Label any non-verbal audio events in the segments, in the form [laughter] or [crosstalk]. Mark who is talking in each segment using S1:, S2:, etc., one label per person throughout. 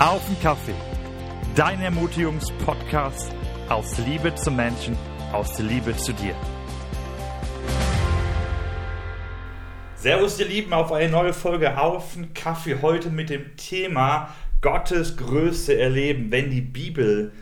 S1: Auf den Kaffee. Dein Ermutigungspodcast aus Liebe zum Menschen, aus Liebe zu dir. Servus, ihr Lieben, auf eine neue Folge Auf den Kaffee. Heute mit dem Thema Gottes Größe erleben, wenn die Bibel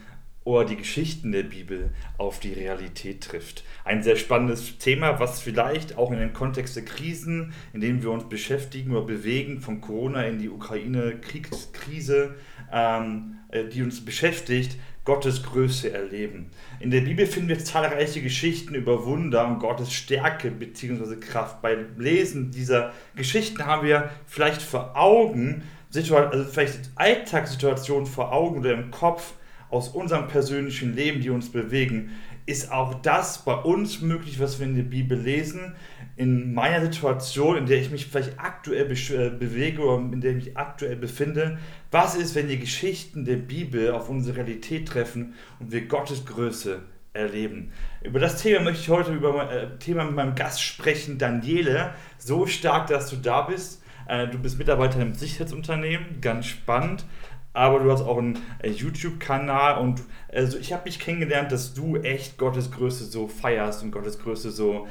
S1: oder die Geschichten der Bibel auf die Realität trifft. Ein sehr spannendes Thema, was vielleicht auch in den Kontext der Krisen, in denen wir uns beschäftigen oder bewegen, von Corona in die Ukraine-Kriegskrise, ähm, äh, die uns beschäftigt, Gottes Größe erleben. In der Bibel finden wir zahlreiche Geschichten über Wunder und Gottes Stärke bzw. Kraft. Beim Lesen dieser Geschichten haben wir vielleicht vor Augen, also vielleicht Alltagssituationen vor Augen oder im Kopf, aus unserem persönlichen Leben, die uns bewegen, ist auch das bei uns möglich, was wir in der Bibel lesen. In meiner Situation, in der ich mich vielleicht aktuell äh, bewege oder in der ich mich aktuell befinde, was ist, wenn die Geschichten der Bibel auf unsere Realität treffen und wir Gottes Größe erleben? Über das Thema möchte ich heute über mein äh, Thema mit meinem Gast sprechen, Daniele. So stark, dass du da bist. Äh, du bist Mitarbeiter im Sicherheitsunternehmen, ganz spannend aber du hast auch einen äh, YouTube-Kanal und also ich habe mich kennengelernt, dass du echt Gottes Größe so feierst und Gottes Größe so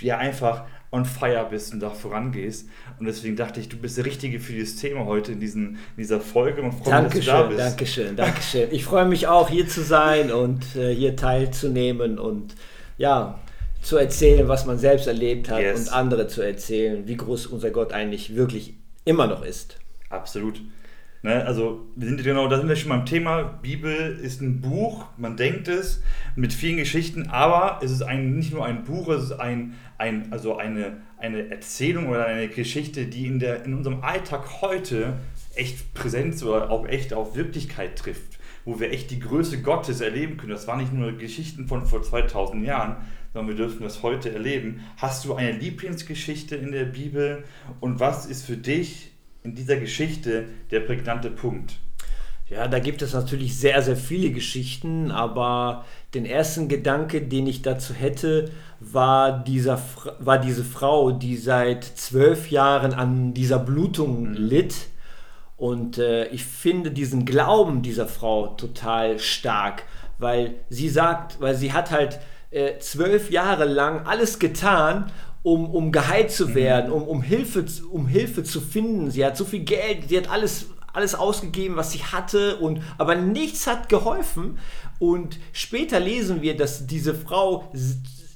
S1: ja einfach on fire bist und da vorangehst. Und deswegen dachte ich, du bist der Richtige für dieses Thema heute in, diesen, in dieser Folge und
S2: freue mich, dass du da bist. Dankeschön, Dankeschön. Ich freue mich auch, hier zu sein und äh, hier teilzunehmen und ja, zu erzählen, was man selbst erlebt hat yes. und andere zu erzählen, wie groß unser Gott eigentlich wirklich immer noch ist.
S1: Absolut. Ne, also wir sind genau, da sind wir schon beim Thema. Bibel ist ein Buch, man denkt es, mit vielen Geschichten, aber es ist ein, nicht nur ein Buch, es ist ein, ein, also eine, eine Erzählung oder eine Geschichte, die in, der, in unserem Alltag heute echt Präsenz oder auch echt auf Wirklichkeit trifft, wo wir echt die Größe Gottes erleben können. Das waren nicht nur Geschichten von vor 2000 Jahren, sondern wir dürfen das heute erleben. Hast du eine Lieblingsgeschichte in der Bibel und was ist für dich in dieser Geschichte der prägnante Punkt?
S2: Ja, da gibt es natürlich sehr, sehr viele Geschichten, aber den ersten Gedanke, den ich dazu hätte, war, dieser, war diese Frau, die seit zwölf Jahren an dieser Blutung mhm. litt. Und äh, ich finde diesen Glauben dieser Frau total stark, weil sie sagt, weil sie hat halt äh, zwölf Jahre lang alles getan um, um geheilt zu mhm. werden, um, um, Hilfe, um Hilfe zu finden. Sie hat so viel Geld, sie hat alles, alles ausgegeben, was sie hatte, und, aber nichts hat geholfen. Und später lesen wir, dass diese Frau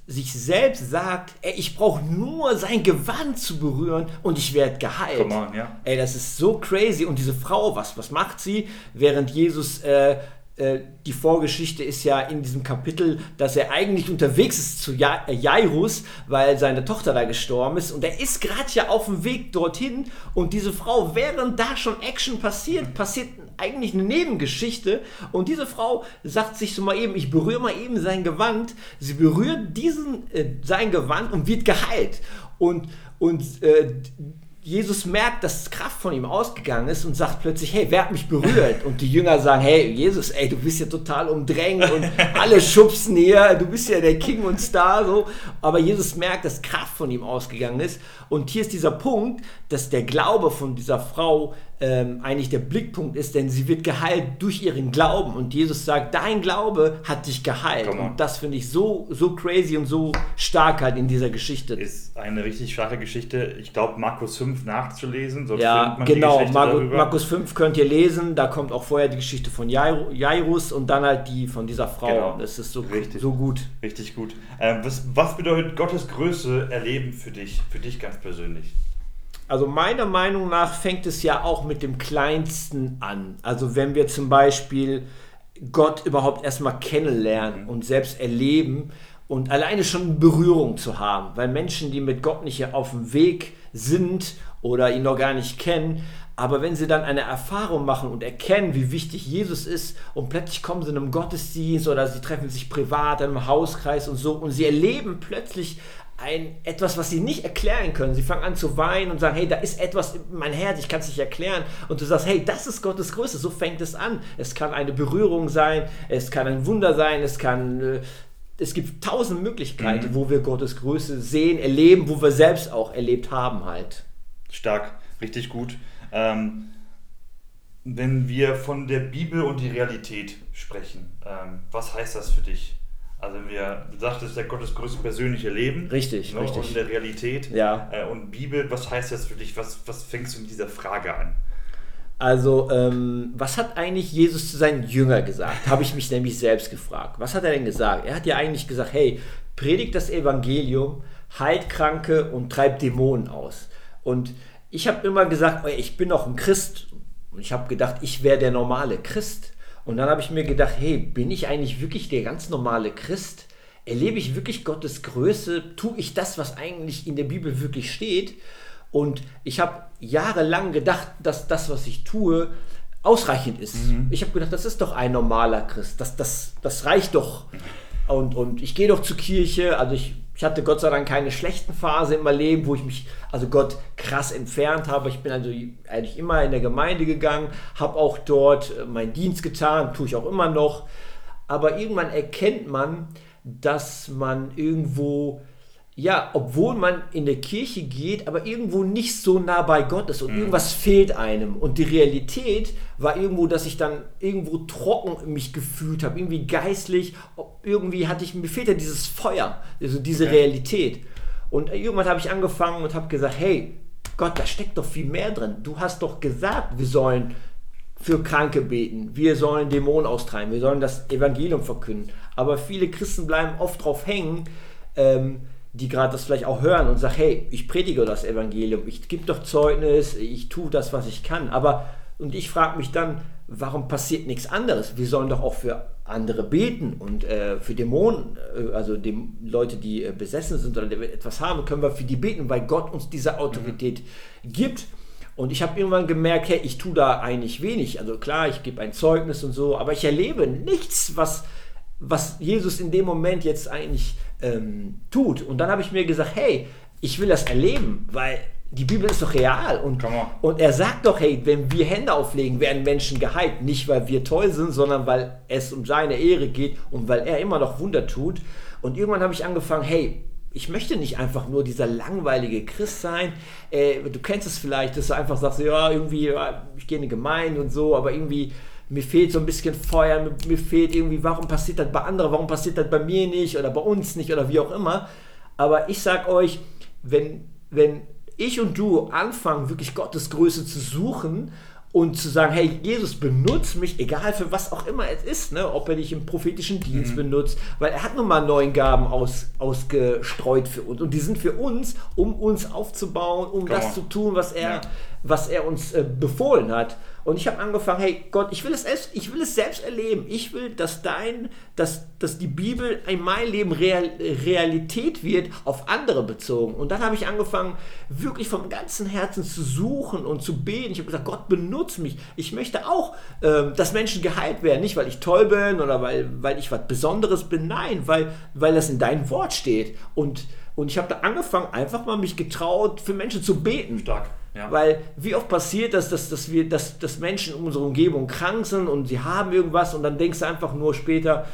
S2: sich selbst sagt, ey, ich brauche nur sein Gewand zu berühren und ich werde geheilt. On, ja. Ey, das ist so crazy. Und diese Frau, was, was macht sie? Während Jesus äh, die Vorgeschichte ist ja in diesem Kapitel, dass er eigentlich unterwegs ist zu äh, Jairus, weil seine Tochter da gestorben ist. Und er ist gerade ja auf dem Weg dorthin. Und diese Frau, während da schon Action passiert, passiert eigentlich eine Nebengeschichte. Und diese Frau sagt sich so mal eben, ich berühre mal eben sein Gewand, sie berührt diesen, äh, sein Gewand und wird geheilt. Und, und äh, Jesus merkt, dass Kraft von ihm ausgegangen ist und sagt plötzlich, hey, wer hat mich berührt? Und die Jünger sagen, hey, Jesus, ey, du bist ja total umdrängt und [laughs] alle schubsen hier, du bist ja der King und Star, so. Aber Jesus merkt, dass Kraft von ihm ausgegangen ist. Und hier ist dieser Punkt, dass der Glaube von dieser Frau ähm, eigentlich der Blickpunkt ist, denn sie wird geheilt durch ihren Glauben. Und Jesus sagt, dein Glaube hat dich geheilt. Und das finde ich so, so crazy und so stark halt in dieser Geschichte.
S1: Ist eine richtig starke Geschichte. Ich glaube, Markus 5 nachzulesen.
S2: ja, genau. Markus, Markus 5 könnt ihr lesen. Da kommt auch vorher die Geschichte von Jairus und dann halt die von dieser Frau. Genau. Das ist so, richtig, so gut.
S1: Richtig gut. Ähm, was, was bedeutet Gottes Größe erleben für dich, für dich ganz persönlich?
S2: Also meiner Meinung nach fängt es ja auch mit dem Kleinsten an. Also wenn wir zum Beispiel Gott überhaupt erstmal kennenlernen und selbst erleben und alleine schon Berührung zu haben, weil Menschen, die mit Gott nicht auf dem Weg sind oder ihn noch gar nicht kennen, aber wenn sie dann eine Erfahrung machen und erkennen, wie wichtig Jesus ist und plötzlich kommen sie in einem Gottesdienst oder sie treffen sich privat in einem Hauskreis und so und sie erleben plötzlich ein, etwas, was sie nicht erklären können. Sie fangen an zu weinen und sagen, hey, da ist etwas in mein Herz, ich kann es nicht erklären. Und du sagst, hey, das ist Gottes Größe, so fängt es an. Es kann eine Berührung sein, es kann ein Wunder sein, es kann... Äh, es gibt tausend Möglichkeiten, mhm. wo wir Gottes Größe sehen, erleben, wo wir selbst auch erlebt haben halt.
S1: Stark, richtig gut. Ähm, wenn wir von der Bibel und die Realität sprechen, ähm, was heißt das für dich? Also wir, du sagtest, der Gottes größte persönliche Leben.
S2: Richtig,
S1: ne,
S2: richtig.
S1: Und der Realität.
S2: Ja.
S1: Äh, und Bibel, was heißt das für dich? Was, was fängst du mit dieser Frage an?
S2: Also, ähm, was hat eigentlich Jesus zu seinen Jüngern gesagt? Habe ich mich nämlich selbst gefragt. Was hat er denn gesagt? Er hat ja eigentlich gesagt, hey, predigt das Evangelium, heilt Kranke und treibt Dämonen aus. Und ich habe immer gesagt, ich bin doch ein Christ. Und ich habe gedacht, ich wäre der normale Christ. Und dann habe ich mir gedacht, hey, bin ich eigentlich wirklich der ganz normale Christ? Erlebe ich wirklich Gottes Größe? Tue ich das, was eigentlich in der Bibel wirklich steht? Und ich habe jahrelang gedacht, dass das, was ich tue, ausreichend ist. Mhm. Ich habe gedacht, das ist doch ein normaler Christ. Das, das, das reicht doch. Und, und ich gehe doch zur Kirche. Also ich, ich hatte Gott sei Dank keine schlechten Phase in meinem Leben, wo ich mich, also Gott krass entfernt habe. Ich bin also eigentlich immer in der Gemeinde gegangen, habe auch dort äh, meinen Dienst getan, tue ich auch immer noch. Aber irgendwann erkennt man, dass man irgendwo ja, obwohl man in der Kirche geht, aber irgendwo nicht so nah bei Gott ist und mhm. irgendwas fehlt einem. Und die Realität war irgendwo, dass ich dann irgendwo trocken mich gefühlt habe, irgendwie geistlich. Irgendwie hatte ich, mir fehlt ja dieses Feuer, also diese okay. Realität. Und irgendwann habe ich angefangen und habe gesagt, hey, Gott, da steckt doch viel mehr drin. Du hast doch gesagt, wir sollen für Kranke beten, wir sollen Dämonen austreiben, wir sollen das Evangelium verkünden. Aber viele Christen bleiben oft drauf hängen, ähm, die gerade das vielleicht auch hören und sagen, hey, ich predige das Evangelium, ich gebe doch Zeugnis, ich tue das, was ich kann. Aber, und ich frage mich dann, warum passiert nichts anderes? Wir sollen doch auch für andere beten und äh, für Dämonen, äh, also dem, Leute, die äh, besessen sind oder etwas haben, können wir für die beten, weil Gott uns diese Autorität mhm. gibt. Und ich habe irgendwann gemerkt, hey, ich tue da eigentlich wenig. Also klar, ich gebe ein Zeugnis und so, aber ich erlebe nichts, was, was Jesus in dem Moment jetzt eigentlich ähm, tut. Und dann habe ich mir gesagt, hey, ich will das erleben, weil die Bibel ist doch real. Und, und er sagt doch, hey, wenn wir Hände auflegen, werden Menschen geheilt. Nicht, weil wir toll sind, sondern weil es um seine Ehre geht und weil er immer noch Wunder tut. Und irgendwann habe ich angefangen, hey, ich möchte nicht einfach nur dieser langweilige Christ sein. Äh, du kennst es vielleicht, dass du einfach sagst, ja, irgendwie, ja, ich gehe in eine Gemeinde und so, aber irgendwie mir fehlt so ein bisschen Feuer, mir, mir, fehlt irgendwie, warum passiert das bei anderen, warum passiert das bei mir nicht oder bei uns nicht oder wie auch immer. Aber ich sag euch, wenn, wenn ich und du anfangen, wirklich Gottes Größe zu suchen und zu sagen, hey, Jesus, benutzt mich, egal für was auch immer es ist, ne? ob er dich im prophetischen Dienst mhm. benutzt, weil er hat nun mal neun Gaben aus, ausgestreut für uns und die sind für uns, um uns aufzubauen, um Komm. das zu tun, was er, ja. was er uns äh, befohlen hat. Und ich habe angefangen, hey Gott, ich will es selbst, ich will es selbst erleben. Ich will, dass dein, dass, dass die Bibel in meinem Leben Real, Realität wird, auf andere bezogen. Und dann habe ich angefangen, wirklich vom ganzen Herzen zu suchen und zu beten. Ich habe gesagt, Gott benutzt mich. Ich möchte auch, äh, dass Menschen geheilt werden. Nicht, weil ich toll bin oder weil, weil ich was Besonderes bin. Nein, weil, weil das in deinem Wort steht. Und, und ich habe da angefangen, einfach mal mich getraut, für Menschen zu beten.
S1: Stark.
S2: Ja. Weil wie oft passiert das, dass, dass, wir, dass, dass Menschen in unserer Umgebung krank sind und sie haben irgendwas und dann denkst du einfach nur später,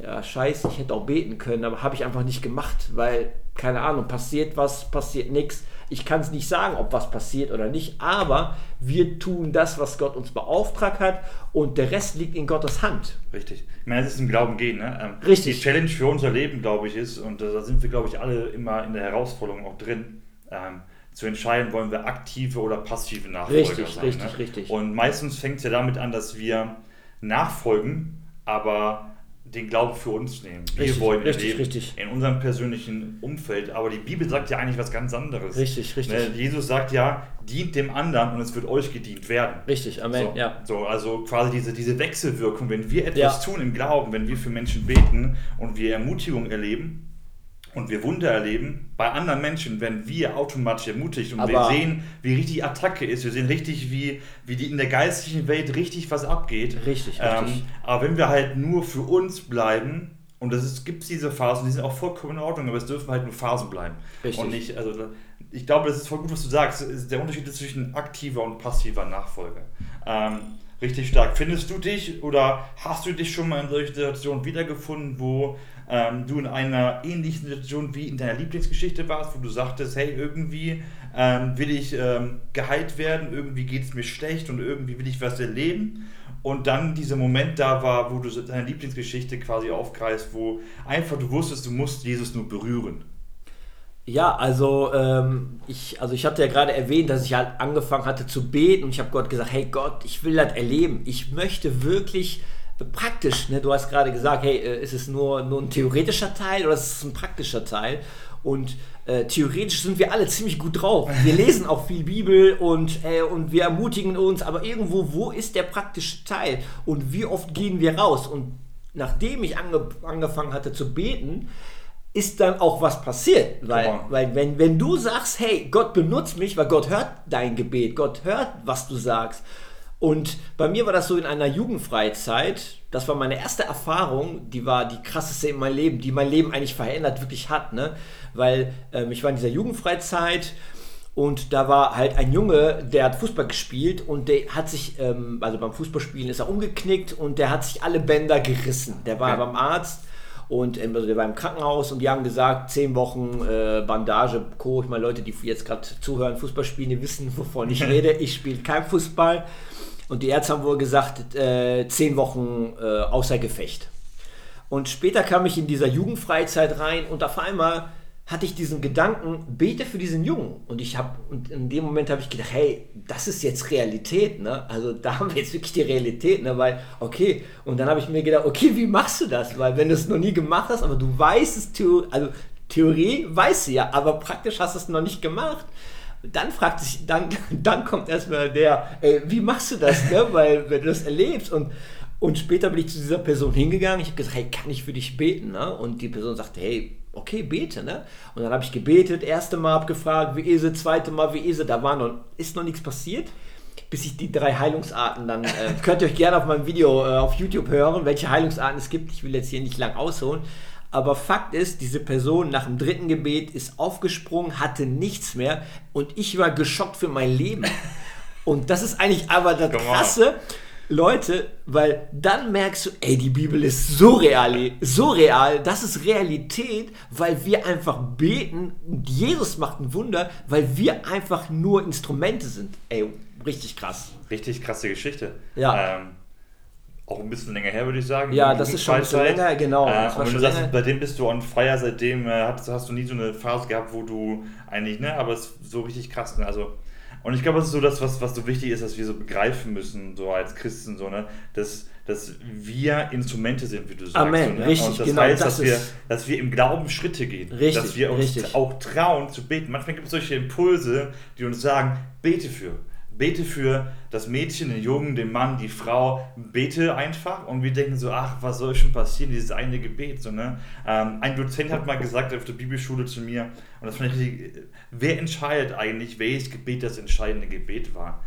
S2: ja, scheiße, ich hätte auch beten können, aber habe ich einfach nicht gemacht, weil, keine Ahnung, passiert was, passiert nichts. Ich kann es nicht sagen, ob was passiert oder nicht, aber wir tun das, was Gott uns beauftragt hat und der Rest liegt in Gottes Hand.
S1: Richtig. Ich meine, es ist im Glauben gehen. Ne?
S2: Ähm, Richtig.
S1: Die Challenge für unser Leben, glaube ich, ist, und da sind wir, glaube ich, alle immer in der Herausforderung auch drin, ähm, zu entscheiden, wollen wir aktive oder passive Nachfolger
S2: richtig, sein. Richtig,
S1: ne?
S2: richtig.
S1: Und meistens fängt es ja damit an, dass wir nachfolgen, aber den Glauben für uns nehmen. Wir
S2: richtig,
S1: wollen
S2: richtig,
S1: erleben
S2: richtig.
S1: in unserem persönlichen Umfeld. Aber die Bibel sagt ja eigentlich was ganz anderes.
S2: Richtig, richtig.
S1: Ne? Jesus sagt ja, dient dem anderen und es wird euch gedient werden.
S2: Richtig, Amen.
S1: So,
S2: ja.
S1: so also quasi diese, diese Wechselwirkung, wenn wir etwas ja. tun im Glauben, wenn wir für Menschen beten und wir Ermutigung erleben, und wir Wunder erleben bei anderen Menschen, wenn wir automatisch ermutigt und
S2: Aber
S1: wir sehen, wie richtig Attacke ist, wir sehen richtig, wie, wie die in der geistlichen Welt richtig was abgeht.
S2: Richtig,
S1: ähm,
S2: richtig.
S1: Aber wenn wir halt nur für uns bleiben, und es gibt diese Phasen, die sind auch vollkommen in Ordnung, aber es dürfen halt nur Phasen bleiben.
S2: Richtig.
S1: Und nicht, also ich glaube, das ist voll gut, was du sagst. Der Unterschied ist zwischen aktiver und passiver Nachfolge. Ähm, Richtig stark. Findest du dich oder hast du dich schon mal in solchen Situationen wiedergefunden, wo ähm, du in einer ähnlichen Situation wie in deiner Lieblingsgeschichte warst, wo du sagtest, hey, irgendwie ähm, will ich ähm, geheilt werden, irgendwie geht es mir schlecht und irgendwie will ich was erleben. Und dann dieser Moment da war, wo du deine Lieblingsgeschichte quasi aufgreifst, wo einfach du wusstest, du musst Jesus nur berühren.
S2: Ja, also ähm, ich, also ich hatte ja gerade erwähnt, dass ich halt angefangen hatte zu beten und ich habe Gott gesagt, hey Gott, ich will das erleben. Ich möchte wirklich praktisch, ne? du hast gerade gesagt, hey, äh, ist es nur, nur ein theoretischer Teil oder ist es ein praktischer Teil? Und äh, theoretisch sind wir alle ziemlich gut drauf. Wir lesen auch viel Bibel und, äh, und wir ermutigen uns, aber irgendwo, wo ist der praktische Teil? Und wie oft gehen wir raus? Und nachdem ich ange angefangen hatte zu beten, ist dann auch was passiert. Weil, weil wenn, wenn du sagst, hey, Gott benutzt mich, weil Gott hört dein Gebet, Gott hört, was du sagst. Und bei mir war das so in einer Jugendfreizeit. Das war meine erste Erfahrung, die war die krasseste in meinem Leben, die mein Leben eigentlich verändert wirklich hat. Ne? Weil ähm, ich war in dieser Jugendfreizeit und da war halt ein Junge, der hat Fußball gespielt und der hat sich, ähm, also beim Fußballspielen ist er umgeknickt und der hat sich alle Bänder gerissen. Der war okay. beim Arzt und ähm, also der war im Krankenhaus und die haben gesagt, zehn Wochen äh, Bandage, Co. Ich meine, Leute, die jetzt gerade zuhören, Fußball spielen, die wissen, wovon ich [laughs] rede. Ich spiele kein Fußball. Und die Ärzte haben wohl gesagt, äh, zehn Wochen äh, außer Gefecht. Und später kam ich in dieser Jugendfreizeit rein und auf einmal hatte ich diesen Gedanken, bete für diesen Jungen. Und ich habe, und in dem Moment habe ich gedacht, hey, das ist jetzt Realität, ne? Also da haben wir jetzt wirklich die Realität, ne? Weil, okay, und dann habe ich mir gedacht, okay, wie machst du das? Weil wenn du es noch nie gemacht hast, aber du weißt es, also Theorie weißt du ja, aber praktisch hast du es noch nicht gemacht. Dann fragt sich, dann, dann kommt erstmal der, ey, wie machst du das, ne? Weil wenn du das erlebst und und später bin ich zu dieser Person hingegangen. Ich habe gesagt, hey, kann ich für dich beten? Ne? Und die Person sagte, hey, okay, bete, ne? Und dann habe ich gebetet, erste Mal abgefragt, wie ist es, zweite Mal, wie ist es, da war noch, ist noch nichts passiert, bis ich die drei Heilungsarten dann, äh, [laughs] könnt ihr euch gerne auf meinem Video äh, auf YouTube hören, welche Heilungsarten es gibt, ich will jetzt hier nicht lang ausholen, aber Fakt ist, diese Person nach dem dritten Gebet ist aufgesprungen, hatte nichts mehr und ich war geschockt für mein Leben. [laughs] Und das ist eigentlich aber das Krasse. Leute, weil dann merkst du, ey, die Bibel ist so real, so real, das ist Realität, weil wir einfach beten und Jesus macht ein Wunder, weil wir einfach nur Instrumente sind. Ey, richtig krass.
S1: Richtig krasse Geschichte.
S2: Ja.
S1: Ähm, auch ein bisschen länger her, würde ich sagen.
S2: Ja, das ist schon ein bisschen länger, genau.
S1: Äh, und wenn du sagst, bei dem bist du on fire, seitdem äh, hast, hast, du nie so eine Phase gehabt, wo du eigentlich, ne, aber es ist so richtig krass, ne? also und ich glaube, das ist so das, was, was so wichtig ist, dass wir so begreifen müssen, so als Christen, so, ne? dass, dass wir Instrumente sind, wie du sagst.
S2: Amen,
S1: so, ne?
S2: richtig,
S1: Und das
S2: genau,
S1: heißt,
S2: das
S1: dass, wir, dass wir im Glauben Schritte gehen.
S2: Richtig,
S1: dass wir uns
S2: richtig.
S1: auch trauen zu beten. Manchmal gibt es solche Impulse, die uns sagen, bete für. Bete für das Mädchen, den Jungen, den Mann, die Frau. Bete einfach und wir denken so, ach, was soll schon passieren, dieses eine Gebet. So, ne? Ähm, ein Dozent hat mal gesagt auf der Bibelschule zu mir, und das fand ich richtig, wer entscheidet eigentlich, welches Gebet das entscheidende Gebet war?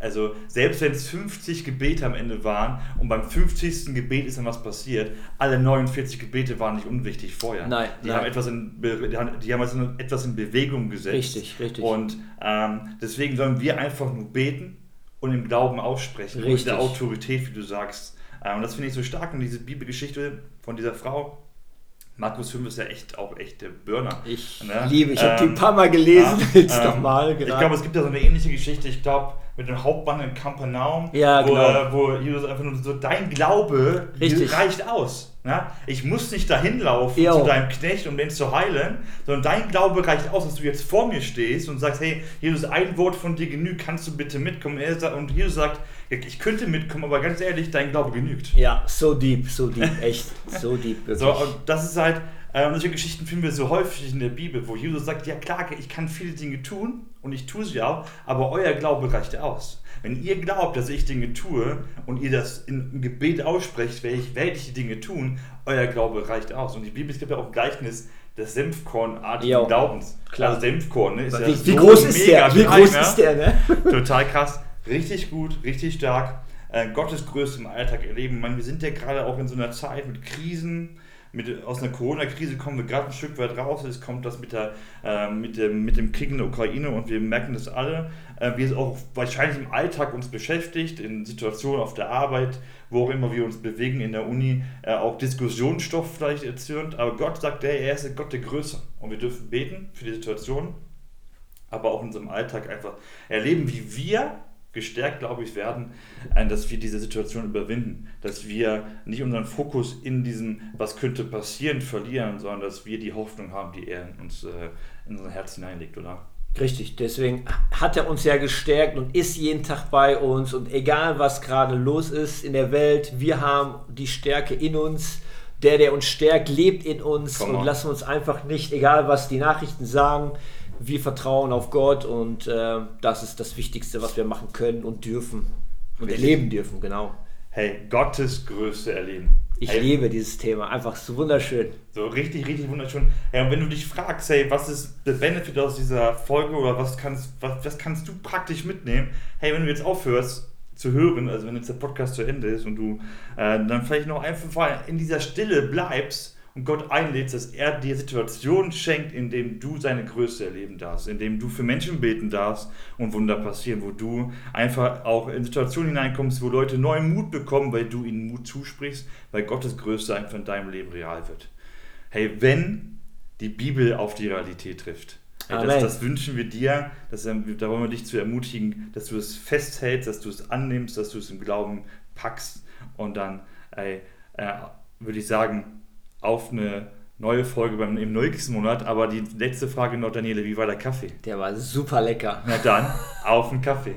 S1: Also selbst wenn es 50 Gebete am Ende waren und beim 50. Gebet ist dann was passiert, alle 49 Gebete waren nicht unwichtig vorher.
S2: Nein,
S1: die
S2: nein.
S1: haben etwas in, die haben, die haben also etwas in Bewegung gesetzt.
S2: Richtig, richtig.
S1: Und ähm, deswegen sollen wir einfach nur beten und im Glauben aussprechen.
S2: Richtig.
S1: Und der Autorität, wie du sagst. Ähm, und das finde ich so stark. Und diese Bibelgeschichte von dieser Frau, Markus 5 ist ja echt auch echt der Burner.
S2: Ich
S1: Ne?
S2: liebe, ich habe die
S1: Ähm,
S2: ein paar Mal gelesen,
S1: ja,
S2: jetzt
S1: ähm,
S2: nochmal
S1: Ich glaube, es gibt ja so eine ähnliche Geschichte, ich glaube, mit dem Hauptmann in Kapernaum,
S2: Ja,
S1: wo,
S2: genau.
S1: wo Jesus einfach nur so, dein Glaube
S2: Richtig.
S1: reicht aus. Ne? Ich muss nicht dahin laufen
S2: Jo.
S1: zu deinem Knecht, um den zu heilen, sondern dein Glaube reicht aus, dass du jetzt vor mir stehst und sagst, hey, Jesus, ein Wort von dir genügt, kannst du bitte mitkommen? Und Jesus sagt, ich könnte mitkommen, aber ganz ehrlich, dein Glaube genügt.
S2: Ja, so deep, so deep, echt, so deep, wirklich.
S1: So, und das ist halt, äh, solche Geschichten finden wir so häufig in der Bibel, wo Jesus sagt, ja klar, ich kann viele Dinge tun und ich tue sie auch, aber euer Glaube reicht aus. Wenn ihr glaubt, dass ich Dinge tue und ihr das im Gebet aussprecht, werde ich, werde ich die Dinge tun, euer Glaube reicht aus. Und die Bibel, gibt ja auch ein Gleichnis des Senfkornartigen Glaubens.
S2: klar.
S1: Also Senfkorn, ne, ist ja
S2: wie, wie
S1: so
S2: groß ist der? Wie groß
S1: ne?
S2: ist der, ne? [laughs]
S1: Total krass. Richtig gut, richtig stark. Äh, Gottes Größe im Alltag erleben. Meine, wir sind ja gerade auch in so einer Zeit mit Krisen, mit, aus einer Corona-Krise kommen wir gerade ein Stück weit raus. Es kommt das mit, der, äh, mit, dem, mit dem Krieg in der Ukraine und wir merken das alle. Äh, wie es auch wahrscheinlich im Alltag uns beschäftigt, in Situationen auf der Arbeit, wo auch immer wir uns bewegen, in der Uni, äh, auch Diskussionsstoff vielleicht erzürnt. Aber Gott sagt, er ist der Gott der Größe. Und wir dürfen beten für die Situation, aber auch in unserem Alltag einfach erleben, wie wir gestärkt, glaube ich, werden, äh, dass wir diese Situation überwinden, dass wir nicht unseren Fokus in diesem, was könnte passieren, verlieren, sondern dass wir die Hoffnung haben, die er in uns, äh, in unser Herz hineinlegt, oder?
S2: Richtig, deswegen hat er uns ja gestärkt und ist jeden Tag bei uns. Und egal was gerade los ist in der Welt, wir haben die Stärke in uns. Der, der uns stärkt, lebt in uns. Und lassen uns einfach nicht, egal was die Nachrichten sagen, wir vertrauen auf Gott und äh, das ist das Wichtigste, was wir machen können und dürfen und Richtig. erleben dürfen, genau.
S1: Hey, Gottes Größe erleben.
S2: Ich
S1: hey,
S2: liebe dieses Thema, einfach so wunderschön.
S1: So richtig, richtig wunderschön. Hey, und wenn du dich fragst, hey, was ist der Benefit aus dieser Folge oder was kannst, was, was kannst du praktisch mitnehmen? Hey, wenn du jetzt aufhörst zu hören, also wenn jetzt der Podcast zu Ende ist und du äh, dann vielleicht noch einfach in dieser Stille bleibst und Gott einlädst, dass er dir Situationen schenkt, in denen du seine Größe erleben darfst, in denen du für Menschen beten darfst und Wunder passieren, wo du einfach auch in Situationen hineinkommst, wo Leute neuen Mut bekommen, weil du ihnen Mut zusprichst, weil Gottes Größe einfach in deinem Leben real wird. Hey, wenn die Bibel auf die Realität trifft, hey, das, das, wünschen wir dir, dass, da wollen wir dich zu ermutigen, dass du es festhältst, dass du es annimmst, dass du es im Glauben packst und dann ey, äh, würde ich sagen, auf eine neue Folge beim, im nächsten Monat. Aber die letzte Frage noch, Daniele, wie war der Kaffee?
S2: Der war super lecker.
S1: Na dann, auf einen Kaffee.